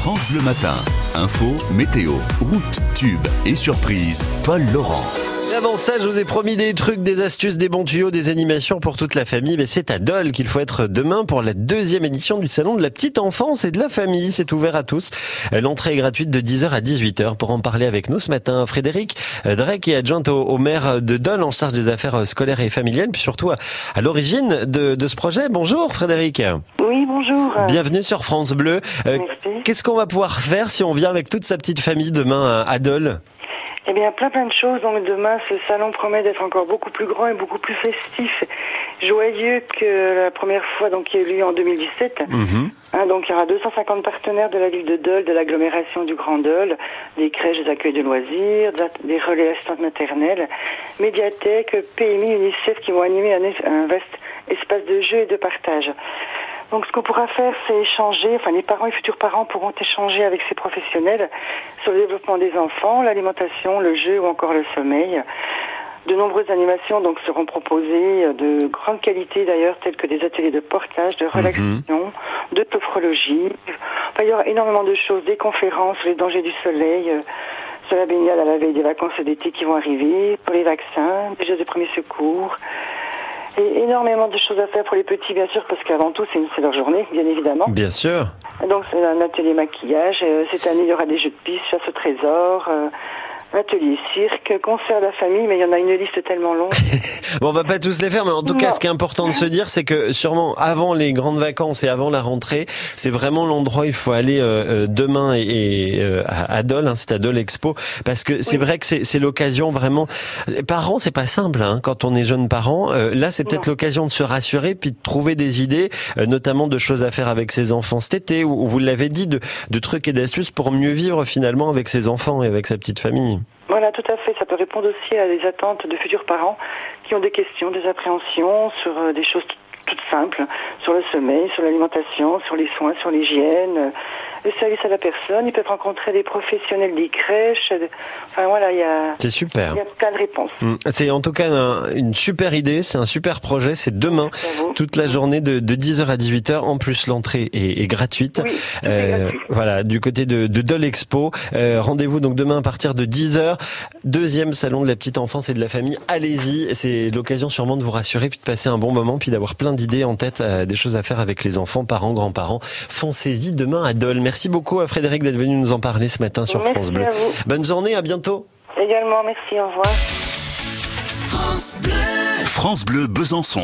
France Bleu Matin. Info, météo, route, tube et surprise. Paul Laurent. Et avant ça, je vous ai promis des trucs, des astuces, des bons tuyaux, des animations pour toute la famille. Mais c'est à Dole qu'il faut être demain pour la deuxième édition du Salon de la Petite Enfance et de la Famille. C'est ouvert à tous. L'entrée est gratuite de 10h à 18h. Pour en parler avec nous ce matin, Frédéric Drake est adjointe au, maire de Dole en charge des affaires scolaires et familiales, puis surtout à, l'origine de, de, ce projet. Bonjour Frédéric. Oui, bonjour. Bienvenue sur France Bleu. Euh, Qu'est-ce qu'on va pouvoir faire si on vient avec toute sa petite famille demain à Dole eh bien, plein plein de choses. Donc demain, ce salon promet d'être encore beaucoup plus grand et beaucoup plus festif, joyeux que la première fois donc qui a eu lieu en 2017. Mhm. Hein, donc il y aura 250 partenaires de la ville de Dole, de l'agglomération du Grand Dole, des crèches, des accueils de loisirs, des relais assistantes maternelles, médiathèques, PMI, UNICEF qui vont animer un vaste espace de jeu et de partage. Donc ce qu'on pourra faire, c'est échanger, enfin les parents et futurs parents pourront échanger avec ces professionnels sur le développement des enfants, l'alimentation, le jeu ou encore le sommeil. De nombreuses animations donc seront proposées euh, de grande qualité d'ailleurs, telles que des ateliers de portage, de relaxation, mhm. de sophrologie. Enfin, il y aura énormément de choses, des conférences sur les dangers du soleil, euh, sur la baignade à la veille des vacances d'été qui vont arriver, pour les vaccins, des gestes de premiers secours, et énormément de choses à faire pour les petits, bien sûr, parce qu'avant tout, c'est leur journée, bien évidemment. Bien sûr. Donc, c'est un atelier maquillage. Euh, cette année, il y aura des jeux de piste, chasse au trésor, euh, atelier cirque, concert de la famille, mais il y en a une liste tellement longue. bon, on va pas tous les faire, mais en tout cas, ce qui est important de se dire, c'est que sûrement avant les grandes vacances et avant la rentrée, c'est vraiment l'endroit où il faut aller euh, euh demain et, euh, à Dole, hein, c'est à Dole Expo, parce que c'est vrai que c'est l'occasion vraiment. Parents, c'est pas simple hein, quand on est jeune parent. Euh, là, c'est peut-être l'occasion de se rassurer puis de trouver des idées, notamment de choses à faire avec ses enfants cet été, ou vous l'avez dit, de, de trucs et d'astuces pour mieux vivre finalement avec ses enfants et avec sa petite famille. Voilà, tout à fait. Ça peut répondre aussi à des attentes de futurs parents qui ont des questions, des appréhensions sur euh, des choses toutes simples, sur le sommeil, sur l'alimentation, sur les soins, sur l'hygiène, le service à la personne. Ils peuvent rencontrer des professionnels des crèches. Enfin voilà, il y a. C'est super. Il y a plein de réponses. Mm. C'est en tout cas une super idée. C'est un super projet. C'est demain, toute la journée de, 10h à 18h. En plus, l'entrée est, gratuite. euh, Voilà, du côté de, de Dole Expo. Euh, rendez-vous donc demain à partir de 10h. Deuxième salon de la petite enfance et de la famille. Allez-y. C'est l'occasion sûrement de vous rassurer puis de passer un bon moment puis d'avoir plein d'idées en tête, euh, des choses à faire avec les enfants, parents, grands-parents. Foncez-y demain à Dole. Merci beaucoup à Frédéric d'être venu nous en parler ce matin sur France Bleu. Bonne journée, à bientôt. Également, merci, au revoir. France Bleu, France Bleu Besançon.